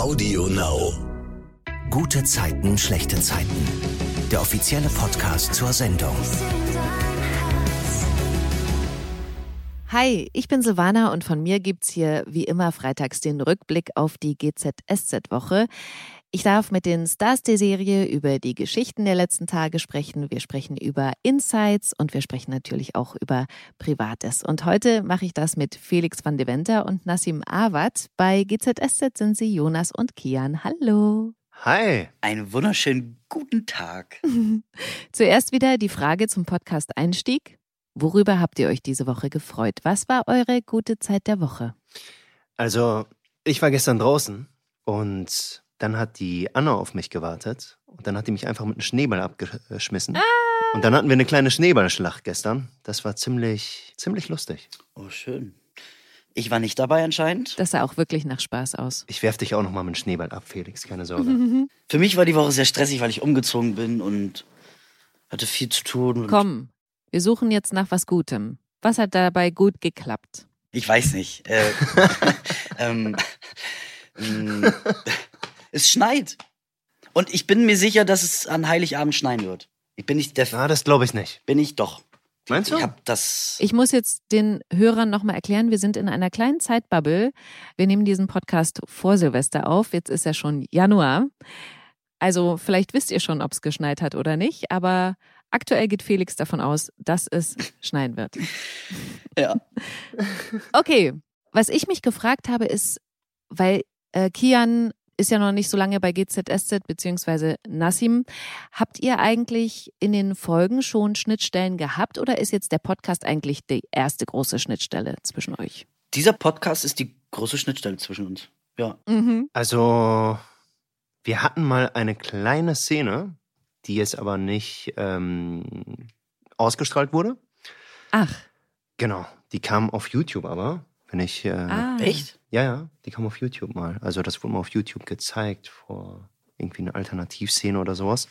Audio Now. Gute Zeiten, schlechte Zeiten. Der offizielle Podcast zur Sendung. Hi, ich bin Silvana und von mir gibt's hier wie immer freitags den Rückblick auf die GZSZ-Woche. Ich darf mit den Stars der Serie über die Geschichten der letzten Tage sprechen. Wir sprechen über Insights und wir sprechen natürlich auch über Privates. Und heute mache ich das mit Felix van de Venter und Nassim Awad. Bei GZSZ sind sie Jonas und Kian. Hallo. Hi. Einen wunderschönen guten Tag. Zuerst wieder die Frage zum Podcast Einstieg. Worüber habt ihr euch diese Woche gefreut? Was war eure gute Zeit der Woche? Also, ich war gestern draußen und dann hat die Anna auf mich gewartet und dann hat die mich einfach mit einem Schneeball abgeschmissen. Ah. Und dann hatten wir eine kleine Schneeballschlacht gestern. Das war ziemlich, ziemlich lustig. Oh, schön. Ich war nicht dabei anscheinend. Das sah auch wirklich nach Spaß aus. Ich werf dich auch noch mal mit dem Schneeball ab, Felix, keine Sorge. Für mich war die Woche sehr stressig, weil ich umgezogen bin und hatte viel zu tun. Und Komm, wir suchen jetzt nach was Gutem. Was hat dabei gut geklappt? Ich weiß nicht. Äh, ähm, mh, es schneit. Und ich bin mir sicher, dass es an Heiligabend schneien wird. Ich bin nicht der. Na, das glaube ich nicht. Bin ich doch. Meinst du? Ich habe das. Ich muss jetzt den Hörern nochmal erklären, wir sind in einer kleinen Zeitbubble. Wir nehmen diesen Podcast vor Silvester auf. Jetzt ist ja schon Januar. Also vielleicht wisst ihr schon, ob es geschneit hat oder nicht, aber aktuell geht Felix davon aus, dass es schneien wird. Ja. Okay, was ich mich gefragt habe, ist, weil äh, Kian ist ja noch nicht so lange bei GZSZ beziehungsweise Nassim. Habt ihr eigentlich in den Folgen schon Schnittstellen gehabt oder ist jetzt der Podcast eigentlich die erste große Schnittstelle zwischen euch? Dieser Podcast ist die große Schnittstelle zwischen uns. Ja. Mhm. Also, wir hatten mal eine kleine Szene, die jetzt aber nicht ähm, ausgestrahlt wurde. Ach, Genau, die kam auf YouTube aber, wenn ich... Äh, ah. Echt? Ja, ja, die kam auf YouTube mal. Also das wurde mal auf YouTube gezeigt vor irgendwie eine Alternativszene oder sowas.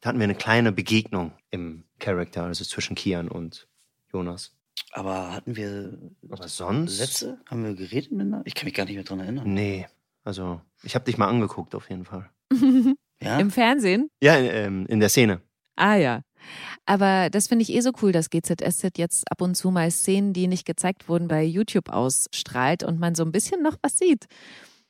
Da hatten wir eine kleine Begegnung im Charakter, also zwischen Kian und Jonas. Aber hatten wir Aber sonst? Sätze? Haben wir geredet miteinander? Ich kann mich gar nicht mehr dran erinnern. Nee, also ich habe dich mal angeguckt auf jeden Fall. Ja? Im Fernsehen? Ja, ähm, in der Szene. Ah ja. Aber das finde ich eh so cool, dass GZSZ jetzt ab und zu mal Szenen, die nicht gezeigt wurden, bei YouTube ausstrahlt und man so ein bisschen noch was sieht.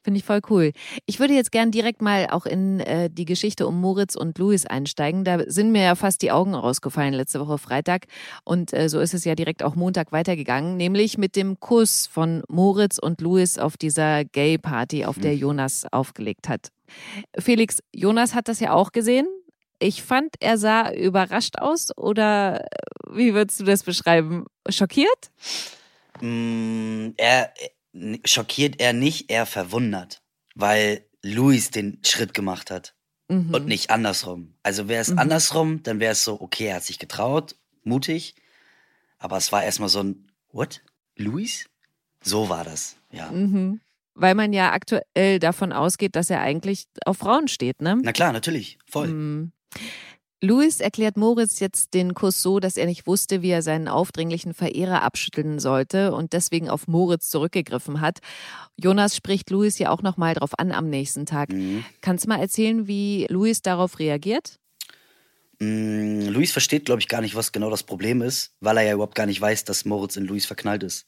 Finde ich voll cool. Ich würde jetzt gern direkt mal auch in äh, die Geschichte um Moritz und Louis einsteigen. Da sind mir ja fast die Augen rausgefallen letzte Woche Freitag. Und äh, so ist es ja direkt auch Montag weitergegangen, nämlich mit dem Kuss von Moritz und Louis auf dieser Gay-Party, auf der Jonas aufgelegt hat. Felix, Jonas hat das ja auch gesehen. Ich fand, er sah überrascht aus oder äh, wie würdest du das beschreiben? Schockiert? Mm, er äh, schockiert er nicht, er verwundert, weil Luis den Schritt gemacht hat Mhm. und nicht andersrum. Also wäre es Mhm. andersrum, dann wäre es so, okay, er hat sich getraut, mutig, aber es war erstmal so ein What? Luis? So war das, ja. Mhm. Weil man ja aktuell davon ausgeht, dass er eigentlich auf Frauen steht, ne? Na klar, natürlich, voll. Mhm. Louis erklärt Moritz jetzt den Kuss so, dass er nicht wusste, wie er seinen aufdringlichen Verehrer abschütteln sollte und deswegen auf Moritz zurückgegriffen hat. Jonas spricht Louis ja auch nochmal drauf an am nächsten Tag. Mhm. Kannst du mal erzählen, wie Louis darauf reagiert? Mm, Luis versteht, glaube ich, gar nicht, was genau das Problem ist, weil er ja überhaupt gar nicht weiß, dass Moritz in Luis verknallt ist.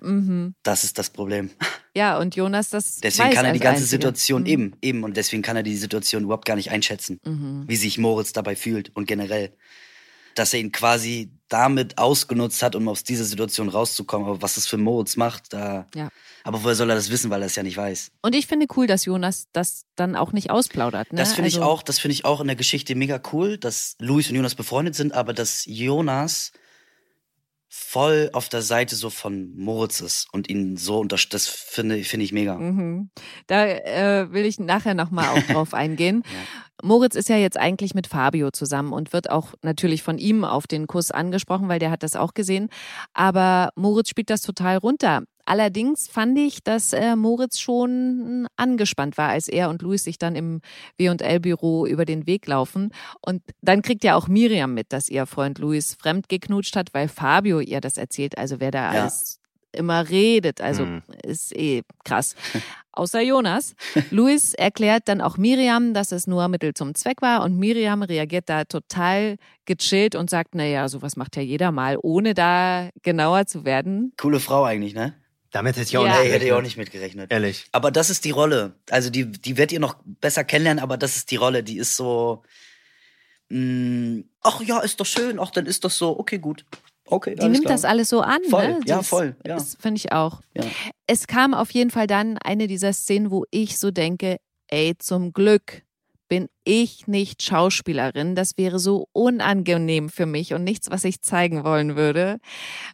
Mhm. Das ist das Problem. Ja, und Jonas das Deswegen kann er die ganze Einziger. Situation Mhm. eben, eben, und deswegen kann er die Situation überhaupt gar nicht einschätzen, Mhm. wie sich Moritz dabei fühlt und generell. Dass er ihn quasi damit ausgenutzt hat, um aus dieser Situation rauszukommen. Aber was das für Moritz macht, da. Ja. Aber woher soll er das wissen, weil er es ja nicht weiß? Und ich finde cool, dass Jonas das dann auch nicht ausplaudert. Ne? Das finde ich Also- auch, das finde ich auch in der Geschichte mega cool, dass Luis und Jonas befreundet sind, aber dass Jonas voll auf der Seite so von Moritz ist und ihn so unterstützt. Das finde, finde ich mega. Mhm. Da äh, will ich nachher nochmal auch drauf eingehen. Moritz ist ja jetzt eigentlich mit Fabio zusammen und wird auch natürlich von ihm auf den Kuss angesprochen, weil der hat das auch gesehen. Aber Moritz spielt das total runter. Allerdings fand ich, dass äh, Moritz schon angespannt war, als er und Luis sich dann im W&L-Büro über den Weg laufen. Und dann kriegt ja auch Miriam mit, dass ihr Freund Luis fremd geknutscht hat, weil Fabio ihr das erzählt. Also wer da Ja. alles immer redet. Also Mhm. ist eh krass. Außer Jonas. Luis erklärt dann auch Miriam, dass es nur Mittel zum Zweck war und Miriam reagiert da total gechillt und sagt, naja, sowas macht ja jeder mal, ohne da genauer zu werden. Coole Frau eigentlich, ne? Damit hätte ich auch Ja. nicht Nee, hätte ich auch gerechnet. nicht mitgerechnet. Ehrlich. Aber das ist die Rolle. Also die, die werdet ihr noch besser kennenlernen, aber das ist die Rolle. Die ist so. Mh, ach ja, ist doch schön. Ach, dann ist das so. Okay, gut. Okay, Die nimmt das alles so an. Voll, ne? ja, Das- voll, ja. Das finde ich auch. Ja. Es kam auf jeden Fall dann eine dieser Szenen, wo ich so denke, ey, zum Glück bin ich nicht Schauspielerin. Das wäre so unangenehm für mich und nichts, was ich zeigen wollen würde,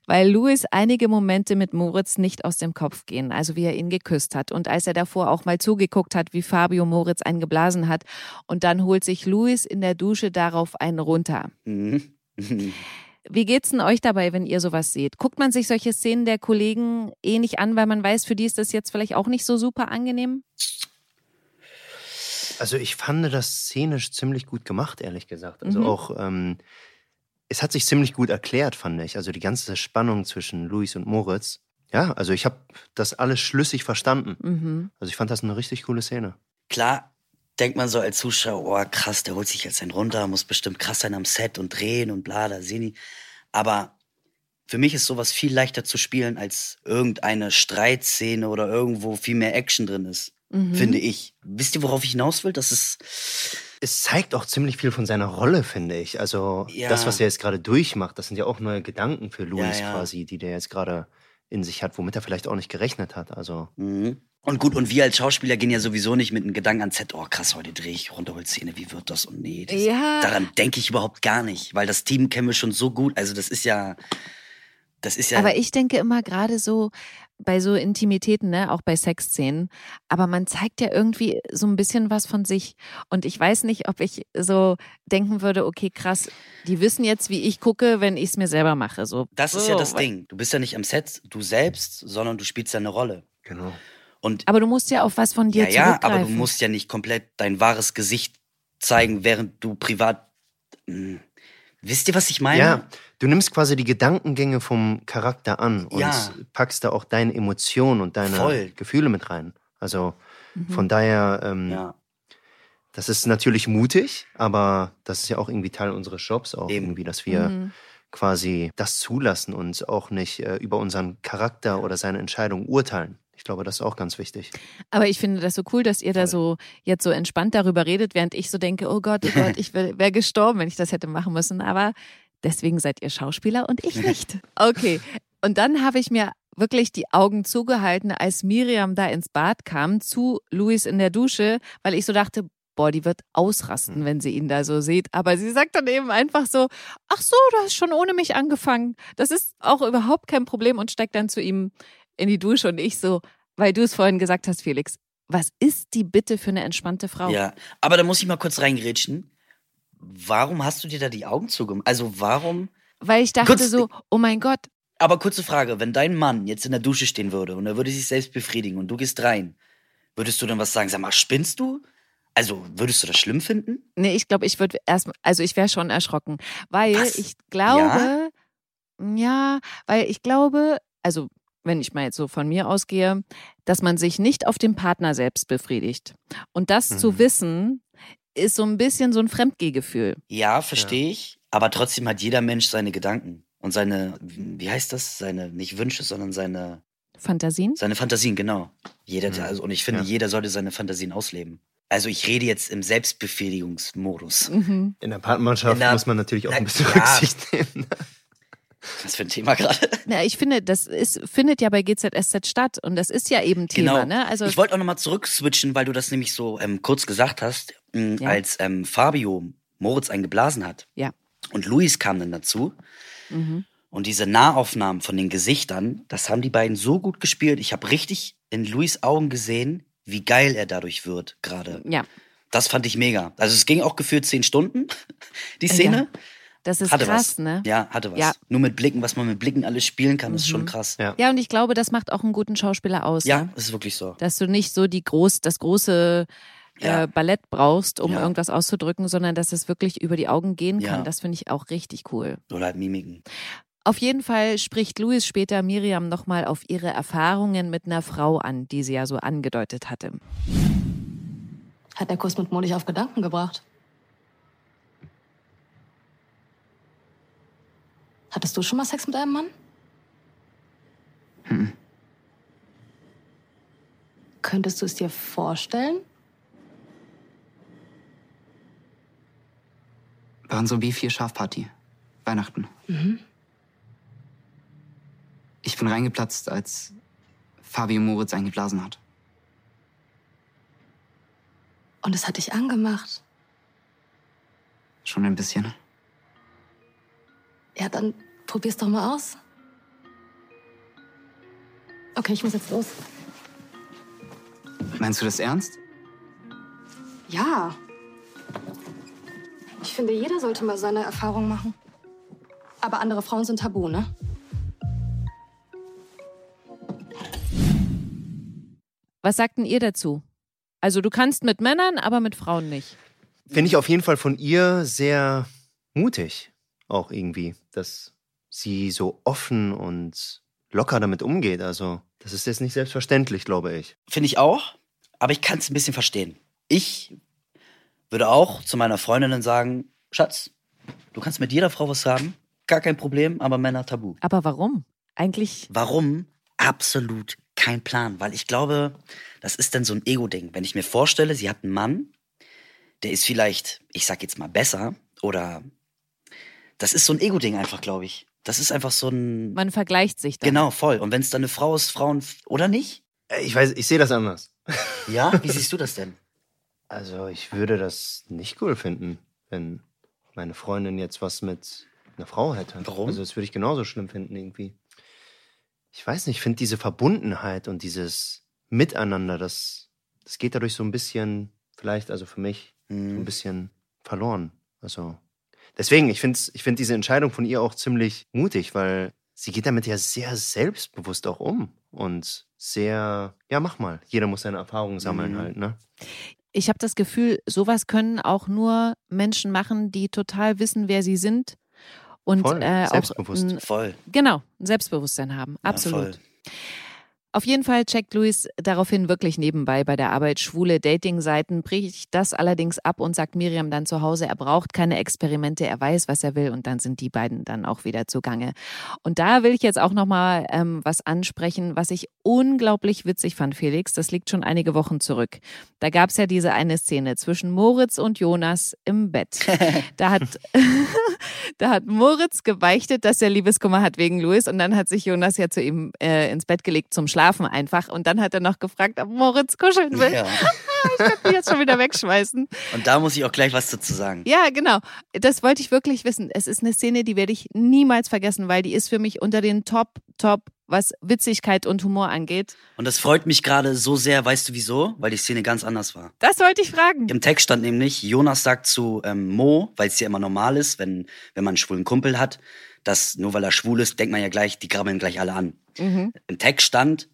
weil Louis einige Momente mit Moritz nicht aus dem Kopf gehen, also wie er ihn geküsst hat und als er davor auch mal zugeguckt hat, wie Fabio Moritz einen geblasen hat und dann holt sich Louis in der Dusche darauf einen runter. Mhm. Wie geht's denn euch dabei, wenn ihr sowas seht? Guckt man sich solche Szenen der Kollegen eh nicht an, weil man weiß, für die ist das jetzt vielleicht auch nicht so super angenehm? Also ich fand das szenisch ziemlich gut gemacht, ehrlich gesagt. Also Mhm. auch, ähm, es hat sich ziemlich gut erklärt, fand ich. Also die ganze Spannung zwischen Luis und Moritz. Ja, also ich habe das alles schlüssig verstanden. Mhm. Also ich fand das eine richtig coole Szene. Klar denkt man so als Zuschauer, oh krass, der holt sich jetzt einen runter, muss bestimmt krass sein am Set und drehen und bla, da sehen die. Aber für mich ist sowas viel leichter zu spielen, als irgendeine Streitszene oder irgendwo viel mehr Action drin ist. Mhm. Finde ich. Wisst ihr, worauf ich hinaus will? Das ist. Es zeigt auch ziemlich viel von seiner Rolle, finde ich. Also Ja. das, was er jetzt gerade durchmacht, das sind ja auch neue Gedanken für Luis Ja, ja. quasi, die der jetzt gerade in sich hat, womit er vielleicht auch nicht gerechnet hat. Also Mhm. Und gut, und wir als Schauspieler gehen ja sowieso nicht mit einem Gedanken ans Set, oh krass, heute drehe ich Runterholszene, wie wird das? Und nee, das, Ja. daran denke ich überhaupt gar nicht, weil das Team kennen wir schon so gut. Also das ist ja, das ist ja. Aber ich denke immer gerade so bei so Intimitäten, ne, auch bei Sexszenen, aber man zeigt ja irgendwie so ein bisschen was von sich und ich weiß nicht, ob ich so denken würde, okay, krass, die wissen jetzt, wie ich gucke, wenn ich es mir selber mache, so. das ist so, ja das Ding. Du bist ja nicht am Set, du selbst, sondern du spielst ja eine Rolle. genau. Und Aber du musst ja auf was von dir ja, ja, zurückgreifen. aber du musst ja nicht komplett dein wahres Gesicht zeigen, während du privat. Hm. Wisst ihr, was ich meine? Ja, du nimmst quasi die Gedankengänge vom Charakter an und Ja. packst da auch deine Emotionen und deine Voll. Gefühle mit rein. Also Mhm. von daher, ähm, Ja. das ist natürlich mutig, aber das ist ja auch irgendwie Teil unseres Jobs auch Eben. irgendwie, dass wir Mhm. quasi das zulassen und auch nicht äh, über unseren Charakter oder seine Entscheidung urteilen. Ich glaube, das ist auch ganz wichtig. Aber ich finde das so cool, dass ihr da so jetzt so entspannt darüber redet, während ich so denke, oh Gott, oh Gott, ich wäre gestorben, wenn ich das hätte machen müssen. Aber deswegen seid ihr Schauspieler und ich nicht. Okay. Und dann habe ich mir wirklich die Augen zugehalten, als Miriam da ins Bad kam, zu Luis in der Dusche, weil ich so dachte, boah, die wird ausrasten, wenn sie ihn da so sieht. Aber sie sagt dann eben einfach so, ach so, du hast schon ohne mich angefangen. Das ist auch überhaupt kein Problem und steigt dann zu ihm in die Dusche und ich so, weil du es vorhin gesagt hast, Felix, was ist die bitte für eine entspannte Frau? Ja, aber da muss ich mal kurz reingrätschen. Warum hast du dir da die Augen zugemacht? Also warum? Weil ich dachte Kurz- so, oh mein Gott, Aber kurze Frage, wenn dein Mann jetzt in der Dusche stehen würde und er würde sich selbst befriedigen und du gehst rein, würdest du dann was sagen? Sag mal, spinnst du? Also, würdest du das schlimm finden? nee, ich glaube, ich würde erst, also ich wäre schon erschrocken, weil Was? ich glaube, ja? weil ich glaube, also wenn ich mal jetzt so von mir ausgehe, dass man sich nicht auf den Partner selbst befriedigt. Und das zu Mhm. wissen, ist so ein bisschen so ein Fremdgehgefühl. Ja, verstehe ich. Aber trotzdem hat jeder Mensch seine Gedanken und seine, wie heißt das? Seine, nicht Wünsche, sondern seine, Fantasien? seine Fantasien, genau. Jeder, Mhm. also, und ich finde, Ja. jeder sollte seine Fantasien ausleben. Also ich rede jetzt im Selbstbefriedigungsmodus. Mhm. In der Partnerschaft muss man natürlich auch Na, ein bisschen ja. Rücksicht nehmen. Was für ein Thema gerade. Na, ich finde, das ist, findet ja bei GZSZ statt und das ist ja eben Thema, Genau. ne? Also ich wollte auch nochmal zurückswitchen, weil du das nämlich so ähm, kurz gesagt hast, mh, Ja. als ähm, Fabio Moritz eingeblasen hat. Ja. Und Luis kam dann dazu. mhm. Und diese Nahaufnahmen von den Gesichtern, das haben die beiden so gut gespielt. Ich habe richtig in Luis Augen gesehen, wie geil er dadurch wird gerade. ja, Das fand ich mega. Also es ging auch gefühlt zehn Stunden, die Szene. Das ist hatte krass, was. ne? Ja, hatte was. Ja. Nur mit Blicken, was man mit Blicken alles spielen kann, ist schon Mhm. krass. Ja. Ja, und ich glaube, das macht auch einen guten Schauspieler aus. Ja, Ne? das ist wirklich so. Dass du nicht so die groß, das große Ja. äh, Ballett brauchst, um Ja. irgendwas auszudrücken, sondern dass es wirklich über die Augen gehen kann. Ja. Das finde ich auch richtig cool. Oder halt Mimiken. Auf jeden Fall spricht Louis später Miriam nochmal auf ihre Erfahrungen mit einer Frau an, die sie ja so angedeutet hatte. Hat der Kuss mit Mo dich auf Gedanken gebracht? Hattest du schon mal Sex mit einem Mann? Hm. Könntest du es dir vorstellen? Waren so wie vier Schafparty. Weihnachten. Ich bin reingeplatzt, als Fabio Moritz eingeblasen hat. Und es hat dich angemacht. Schon ein bisschen. Ja, dann probier's doch mal aus. Okay, ich muss jetzt los. Meinst du das ernst? Ja. Ich finde, jeder sollte mal seine Erfahrung machen. Aber andere Frauen sind tabu, ne? Was sagten ihr dazu? Also du kannst mit Männern, aber mit Frauen nicht. Finde ich auf jeden Fall von ihr sehr mutig, auch irgendwie, dass sie so offen und locker damit umgeht. Also, das ist jetzt nicht selbstverständlich, glaube ich. Finde ich auch, aber ich kann es ein bisschen verstehen. Ich würde auch zu meiner Freundin sagen, Schatz, du kannst mit jeder Frau was haben, gar kein Problem, aber Männer tabu. Aber warum? Eigentlich, Warum? Absolut kein Plan, weil ich glaube, das ist dann so ein Ego-Ding. Wenn ich mir vorstelle, sie hat einen Mann, der ist vielleicht, ich sag jetzt mal besser oder das ist so ein Ego-Ding einfach, glaube ich. Das ist einfach so ein man vergleicht sich dann. genau voll. Und wenn es dann eine Frau ist, Frauen oder nicht? Äh, Ich weiß, ich sehe das anders. Ja, wie siehst du das denn? Also, ich würde das nicht cool finden, wenn meine Freundin jetzt was mit einer Frau hätte. Warum? Also, das würde ich genauso schlimm finden, irgendwie. Ich weiß nicht, ich finde diese Verbundenheit und dieses Miteinander, das, das geht dadurch so ein bisschen, vielleicht, also für mich, so ein Hm. bisschen verloren. Also, deswegen, ich finde ich find diese Entscheidung von ihr auch ziemlich mutig, weil sie geht damit ja sehr selbstbewusst auch um und sehr, ja, mach mal. Jeder muss seine Erfahrungen sammeln Mhm. halt, ne? Ich habe das Gefühl, sowas können auch nur Menschen machen, die total wissen, wer sie sind und Voll, äh, auch selbstbewusst. Voll. genau ein Selbstbewusstsein haben. Ja, Absolut. voll. Auf jeden Fall checkt Luis daraufhin wirklich nebenbei bei der Arbeit schwule Dating-Seiten, bricht das allerdings ab und sagt Miriam dann zu Hause, er braucht keine Experimente, er weiß, was er will und dann sind die beiden dann auch wieder zugange. Und da will ich jetzt auch nochmal ähm, was ansprechen, was ich unglaublich witzig fand, Felix. Das liegt schon einige Wochen zurück. Da gab es ja diese eine Szene zwischen Moritz und Jonas im Bett. Da hat, da hat Moritz gebeichtet, dass er Liebeskummer hat wegen Louis und dann hat sich Jonas ja zu ihm äh, ins Bett gelegt zum Schlafen einfach und dann hat er noch gefragt, ob Moritz kuscheln will. Ja. Ich kann mich jetzt schon wieder wegschmeißen. Und da muss ich auch gleich was dazu sagen. Ja, genau. Das wollte ich wirklich wissen. Es ist eine Szene, die werde ich niemals vergessen, weil die ist für mich unter den Top, Top, was Witzigkeit und Humor angeht. Und das freut mich gerade so sehr, weißt du wieso? Weil die Szene ganz anders war. Das wollte ich fragen. Im Text stand nämlich, Jonas sagt zu ähm, Mo, weil es ja immer normal ist, wenn, wenn man einen schwulen Kumpel hat, dass nur weil er schwul ist, denkt man ja gleich, die grabbeln gleich alle an. Mhm. Im Text stand,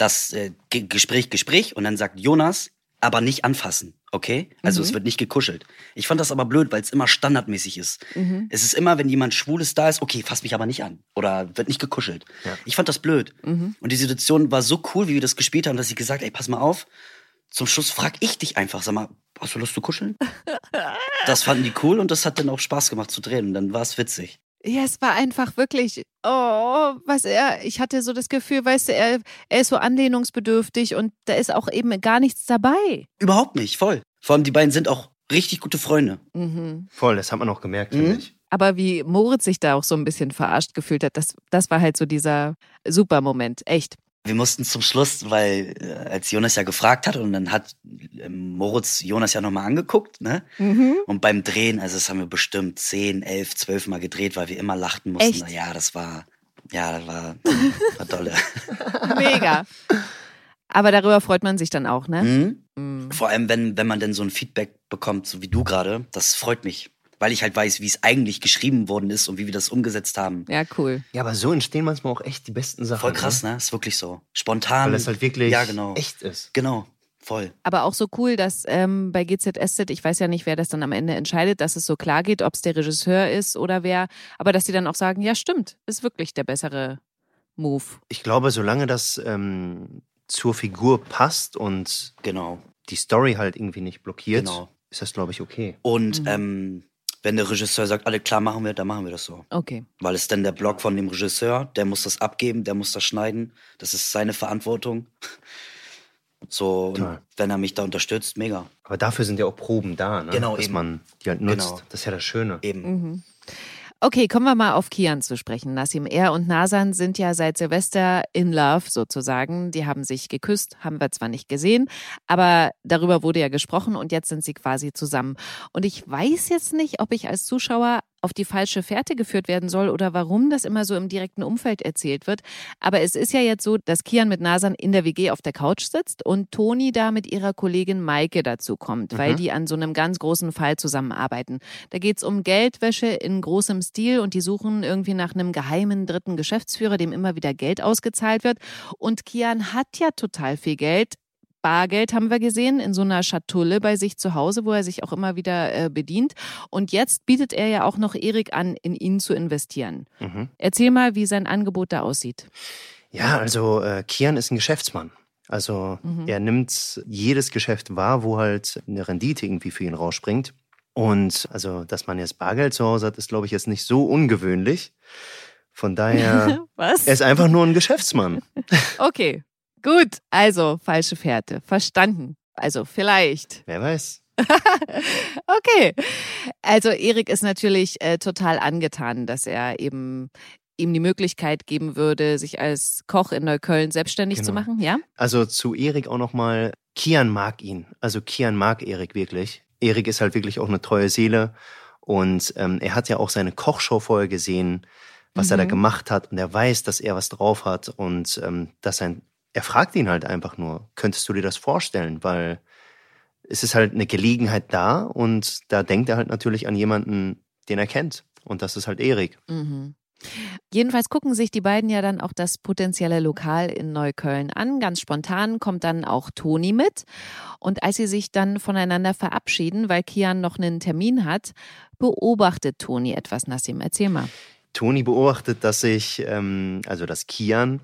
das äh, Ge- Gespräch, Gespräch und dann sagt Jonas, aber nicht anfassen, okay? Also Mhm. es wird nicht gekuschelt. Ich fand das aber blöd, weil es immer standardmäßig ist. Mhm. Es ist immer, wenn jemand Schwules da ist, okay, fass mich aber nicht an. Oder wird nicht gekuschelt. Ja. Ich fand das blöd. Mhm. Und die Situation war so cool, wie wir das gespielt haben, dass ich gesagt, ey, pass mal auf. Zum Schluss frag ich dich einfach, sag mal, hast du Lust zu kuscheln? das fanden die cool und das hat dann auch Spaß gemacht zu drehen. Und dann war es witzig. Ja, es war einfach wirklich, oh, was er, ich hatte so das Gefühl, weißt du, er, er ist so anlehnungsbedürftig und da ist auch eben gar nichts dabei. Überhaupt nicht, voll. Vor allem die beiden sind auch richtig gute Freunde. Mhm. Voll, das hat man auch gemerkt, Mhm. finde ich. Aber wie Moritz sich da auch so ein bisschen verarscht gefühlt hat, das, das war halt so dieser super Moment, echt. Wir mussten zum Schluss, weil äh, als Jonas ja gefragt hat und dann hat ähm, Moritz Jonas ja nochmal angeguckt, ne? Mhm. Und beim Drehen, also das haben wir bestimmt 10, 11, 12 Mal gedreht, weil wir immer lachten mussten. Echt? Ja, das war, ja, das war, war dolle. Mega. Aber darüber freut man sich dann auch, ne? Mhm. Mhm. Vor allem, wenn, wenn man denn so ein Feedback bekommt, so wie du gerade, das freut mich. Weil ich halt weiß, wie es eigentlich geschrieben worden ist und wie wir das umgesetzt haben. Ja, cool. Ja, aber so entstehen manchmal auch echt die besten Sachen. Voll krass, Ne? ne? Ist wirklich so. Spontan. Weil es halt wirklich Ja, genau. echt ist. Genau. voll. Aber auch so cool, dass ähm, bei GZSZ, ich weiß ja nicht, wer das dann am Ende entscheidet, dass es so klar geht, ob es der Regisseur ist oder wer, aber dass die dann auch sagen, ja stimmt, ist wirklich der bessere Move. Ich glaube, solange das ähm, zur Figur passt und Genau, die Story halt irgendwie nicht blockiert, genau. ist das, glaube ich, okay. Und Mhm. ähm, wenn der Regisseur sagt, alle klar machen wir, dann machen wir das so. Okay. Weil es dann der Blog von dem Regisseur, der muss das abgeben, der muss das schneiden. Das ist seine Verantwortung. So, wenn er mich da unterstützt, mega. Aber dafür sind ja auch Proben da, ne? Genau, dass eben. man die halt nutzt. Genau. Das ist ja das Schöne. Eben. Mhm. Okay, kommen wir mal auf Kian zu sprechen. Nassim Er und Nasan sind ja seit Silvester in Love sozusagen. Die haben sich geküsst, haben wir zwar nicht gesehen, aber darüber wurde ja gesprochen und jetzt sind sie quasi zusammen. Und ich weiß jetzt nicht, ob ich als Zuschauer auf die falsche Fährte geführt werden soll oder warum das immer so im direkten Umfeld erzählt wird. Aber es ist ja jetzt so, dass Kian mit Nasan in der WG auf der Couch sitzt und Toni da mit ihrer Kollegin Maike dazu kommt, weil Mhm. die an so einem ganz großen Fall zusammenarbeiten. Da geht's um Geldwäsche in großem Stil und die suchen irgendwie nach einem geheimen dritten Geschäftsführer, dem immer wieder Geld ausgezahlt wird. Und Kian hat ja total viel Geld. Bargeld haben wir gesehen in so einer Schatulle bei sich zu Hause, wo er sich auch immer wieder äh, bedient. Und jetzt bietet er ja auch noch Erik an, in ihn zu investieren. Mhm. Erzähl mal, wie sein Angebot da aussieht. Ja, also äh, Kian ist ein Geschäftsmann. Also Mhm. er nimmt jedes Geschäft wahr, wo halt eine Rendite irgendwie für ihn rausspringt. Und also, dass man jetzt Bargeld zu Hause hat, ist, glaube ich, jetzt nicht so ungewöhnlich. Von daher, Was? er ist einfach nur ein Geschäftsmann. Okay, gut. Also, falsche Fährte. Verstanden. Also, vielleicht. Wer weiß. Okay. Also, Erik ist natürlich äh, total angetan, dass er eben ihm die Möglichkeit geben würde, sich als Koch in Neukölln selbstständig zu Genau. machen, ja? Also zu Erik auch nochmal, Kian mag ihn. Also Kian mag Erik wirklich. Erik ist halt wirklich auch eine treue Seele. Und ähm, er hat ja auch seine Kochshow vorher gesehen, was er da Mhm. gemacht hat. Und er weiß, dass er was drauf hat. Und ähm, dass ein, er fragt ihn halt einfach nur, könntest du dir das vorstellen? Weil es ist halt eine Gelegenheit da und da denkt er halt natürlich an jemanden, den er kennt. Und das ist halt Erik. Mhm. Jedenfalls gucken sich die beiden ja dann auch das potenzielle Lokal in Neukölln an. Ganz spontan kommt dann auch Toni mit. Und als sie sich dann voneinander verabschieden, weil Kian noch einen Termin hat, beobachtet Toni etwas. Nassim, erzähl mal. Toni beobachtet, dass sich, ähm, also dass Kian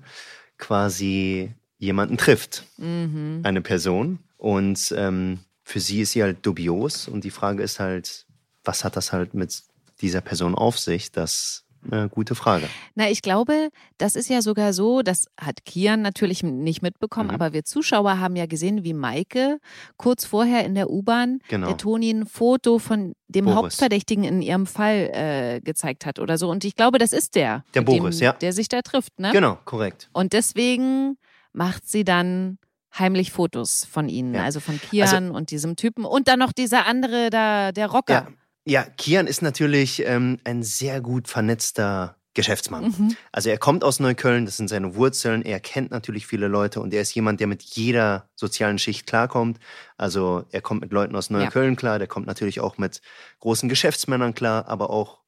quasi jemanden trifft. Mhm. eine Person und ähm, für sie ist sie halt dubios und die Frage ist halt, was hat das halt mit dieser Person auf sich? Das eine gute Frage. Na, ich glaube, das ist ja sogar so, das hat Kian natürlich nicht mitbekommen, Mhm. aber wir Zuschauer haben ja gesehen, wie Maike kurz vorher in der U-Bahn Genau. der Toni ein Foto von dem Boris. Hauptverdächtigen in ihrem Fall äh, gezeigt hat oder so. Und ich glaube, das ist der. Der Boris, dem, ja. Der sich da trifft, ne? Genau, korrekt. Und deswegen macht sie dann heimlich Fotos von ihnen, Ja. also von Kian und diesem Typen und dann noch dieser andere da, der Rocker. Ja, ja Kian ist natürlich ähm, ein sehr gut vernetzter Geschäftsmann. Mhm. Also er kommt aus Neukölln, das sind seine Wurzeln, er kennt natürlich viele Leute und er ist jemand, der mit jeder sozialen Schicht klarkommt. Also er kommt mit Leuten aus Neukölln klar, der kommt natürlich auch mit großen Geschäftsmännern klar, aber auch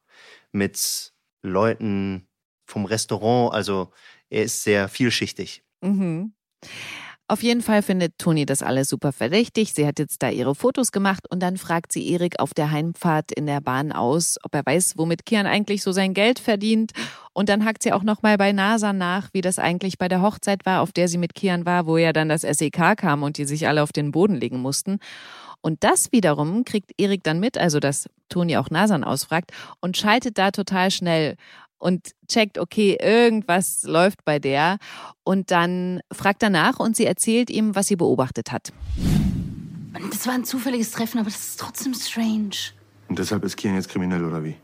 mit Leuten vom Restaurant. Also er ist sehr vielschichtig. Mhm. Auf jeden Fall findet Toni das alles super verdächtig. Sie hat jetzt da ihre Fotos gemacht und dann fragt sie Erik auf der Heimfahrt in der Bahn aus, ob er weiß, womit Kian eigentlich so sein Geld verdient. Und dann hakt sie auch nochmal bei NASA nach, wie das eigentlich bei der Hochzeit war, auf der sie mit Kian war, wo ja dann das SEK kam und die sich alle auf den Boden legen mussten. Und das wiederum kriegt Erik dann mit, also dass Toni auch Nasan ausfragt und schaltet da total schnell und checkt, okay, irgendwas läuft bei der. Und dann fragt er nach und sie erzählt ihm, was sie beobachtet hat. Das war ein zufälliges Treffen, aber das ist trotzdem strange. Und deshalb ist Kian jetzt kriminell, oder wie?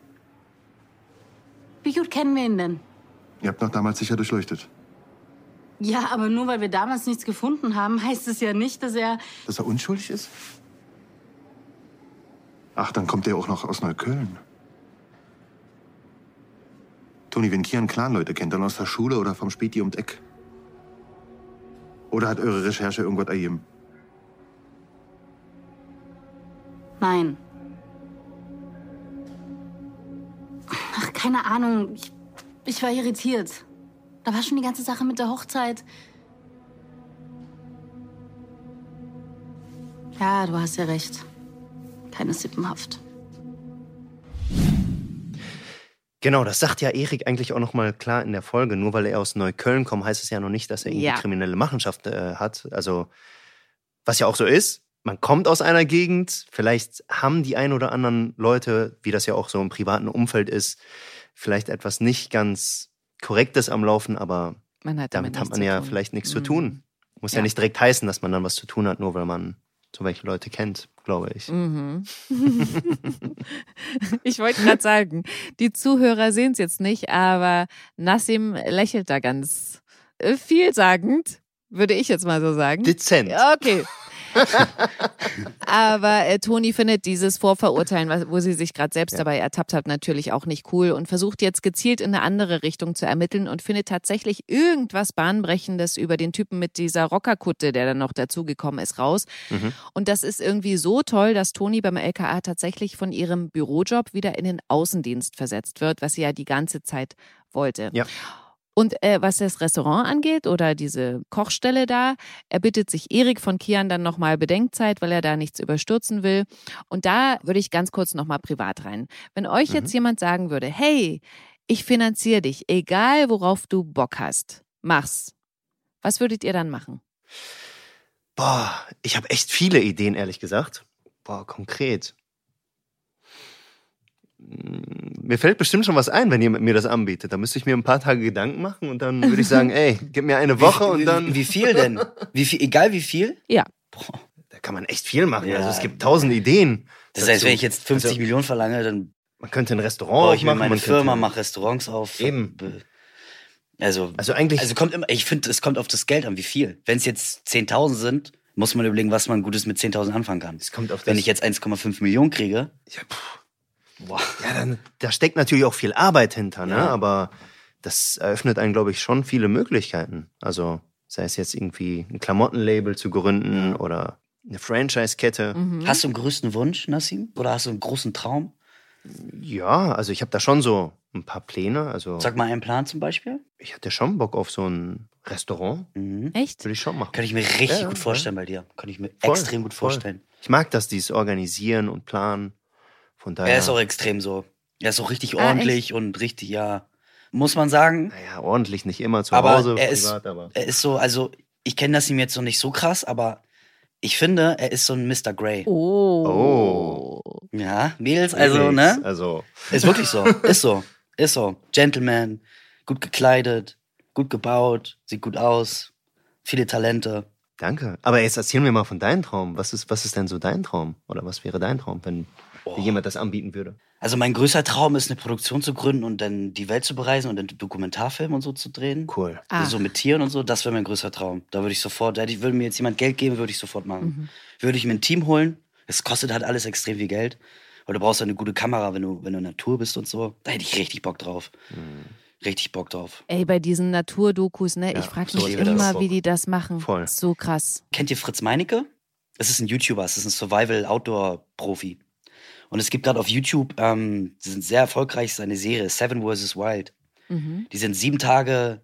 Wie gut kennen wir ihn denn? Ihr habt noch damals sicher durchleuchtet. Ja, aber nur weil wir damals nichts gefunden haben, heißt es ja nicht, dass er. Dass er unschuldig ist? Ach, dann kommt er auch noch aus Neukölln. Toni, wenn Kian Clanleute kennt, dann aus der Schule oder vom Späti ums Eck. Oder hat eure Recherche irgendwas ergeben? Nein. Ach, keine Ahnung. Ich, ich war irritiert. Da war schon die ganze Sache mit der Hochzeit. Ja, du hast ja recht. Keine Sippenhaft. Genau, das sagt ja Erik eigentlich auch nochmal klar in der Folge. Nur weil er aus Neukölln kommt, heißt es ja noch nicht, dass er irgendwie Ja. kriminelle Machenschaft äh, hat. Also, was ja auch so ist, man kommt aus einer Gegend, vielleicht haben die ein oder anderen Leute, wie das ja auch so im privaten Umfeld ist, vielleicht etwas nicht ganz Korrektes am Laufen, aber damit damit hat man zu ja tun. vielleicht nichts zu Mhm. tun. Muss ja. Ja. nicht direkt heißen, dass man dann was zu tun hat, nur weil man so welche Leute kennt, glaube ich. Mhm. ich wollte gerade sagen, die Zuhörer sehen es jetzt nicht, aber Nassim lächelt da ganz äh, vielsagend, würde ich jetzt mal so sagen. Dezent. Okay. Aber äh, Toni findet dieses Vorverurteilen, wo sie sich gerade selbst Ja. dabei ertappt hat, natürlich auch nicht cool und versucht jetzt gezielt in eine andere Richtung zu ermitteln und findet tatsächlich irgendwas Bahnbrechendes über den Typen mit dieser Rockerkutte, der dann noch dazugekommen ist, raus. Mhm. Und das ist irgendwie so toll, dass Toni beim LKA tatsächlich von ihrem Bürojob wieder in den Außendienst versetzt wird, was sie ja die ganze Zeit wollte. Ja. Und äh, was das Restaurant angeht oder diese Kochstelle da, er bittet sich Erik von Kian dann nochmal Bedenkzeit, weil er da nichts überstürzen will. Und da würde ich ganz kurz nochmal privat rein. Wenn euch Mhm. jetzt jemand sagen würde, hey, ich finanziere dich, egal worauf du Bock hast, mach's. Was würdet ihr dann machen? Boah, ich habe echt viele Ideen, ehrlich gesagt. Boah, konkret. Mir fällt bestimmt schon was ein, wenn jemand mir das anbietet. Da müsste ich mir ein paar Tage Gedanken machen und dann würde ich sagen, ey, gib mir eine Woche und dann. Wie, wie viel denn? Wie viel, egal wie viel? Ja. Boah. Da kann man echt viel machen. Ja. Also es gibt tausend Ideen. Das heißt, dazu. wenn ich jetzt 50 Also, Millionen verlange, dann Man könnte ein Restaurant baue ich mir aufmachen. meine man Firma, mache Restaurants auf. Eben. Be- Also, Also eigentlich. also kommt immer, ich finde, es kommt auf das Geld an, wie viel. Wenn es jetzt 10.000 sind, muss man überlegen, was man Gutes mit 10.000 anfangen kann. es kommt auf Wenn das- ich jetzt 1,5 Millionen kriege, Ja, pff, boah, ja, dann, da steckt natürlich auch viel Arbeit hinter, ne? Ja. Aber das eröffnet einen, glaube ich, schon viele Möglichkeiten. Also, sei es jetzt irgendwie ein Klamottenlabel zu gründen oder eine Franchise-Kette. Mhm. hast du einen größten Wunsch, Nassim? Oder hast du einen großen Traum? Ja, also ich habe da schon so ein paar Pläne. Also Sag mal einen Plan zum Beispiel. ich hatte schon Bock auf so ein Restaurant. Mhm. Echt? Würde ich schon machen. Kann ich mir richtig Ja, gut ja. vorstellen bei dir. Kann ich mir Voll, extrem gut voll. vorstellen. Ich mag das, dieses Organisieren und Planen. Von daher. Er ist auch extrem so. Er ist auch richtig Ah, ordentlich und richtig, ja. Muss man sagen. naja, ordentlich, nicht immer zu Aber Hause, er ist- privat, aber. Er ist so, also, ich kenne das ihm jetzt noch nicht so krass, aber ich finde, er ist so ein Mr. Grey. Oh. Ja, Mädels, also, ne? Also, Ist wirklich so. Ist so. Ist so. Gentleman, gut gekleidet, gut gebaut, sieht gut aus, viele Talente. danke. Aber jetzt erzähl mir mal von deinem Traum. Was ist, was ist denn so dein Traum? Oder was wäre dein Traum, wenn Oh. jemand das anbieten würde? Also mein größter Traum ist, eine Produktion zu gründen und dann die Welt zu bereisen und einen Dokumentarfilm und so zu drehen. Cool. Ah. So mit Tieren und so, das wäre mein größter Traum. Da würde ich sofort, da hätte ich- würde mir jetzt jemand Geld geben, würde ich sofort machen. Mhm. Würde ich mir ein Team holen. Es kostet halt alles extrem viel Geld. Weil du brauchst ja eine gute Kamera, wenn du, wenn du in der Natur bist und so. Da hätte ich richtig Bock drauf. Mhm. Richtig Bock drauf. Ey, bei diesen Naturdokus, ne? Ja, ich frage mich das. immer, wie die das machen. Voll. So krass. Kennt ihr Fritz Meinecke? Es ist ein YouTuber, es ist ein Survival-Outdoor-Profi. Und es gibt gerade auf YouTube, ähm, die sind sehr erfolgreich, seine Serie Seven vs. Wild. Mhm. Die sind sieben Tage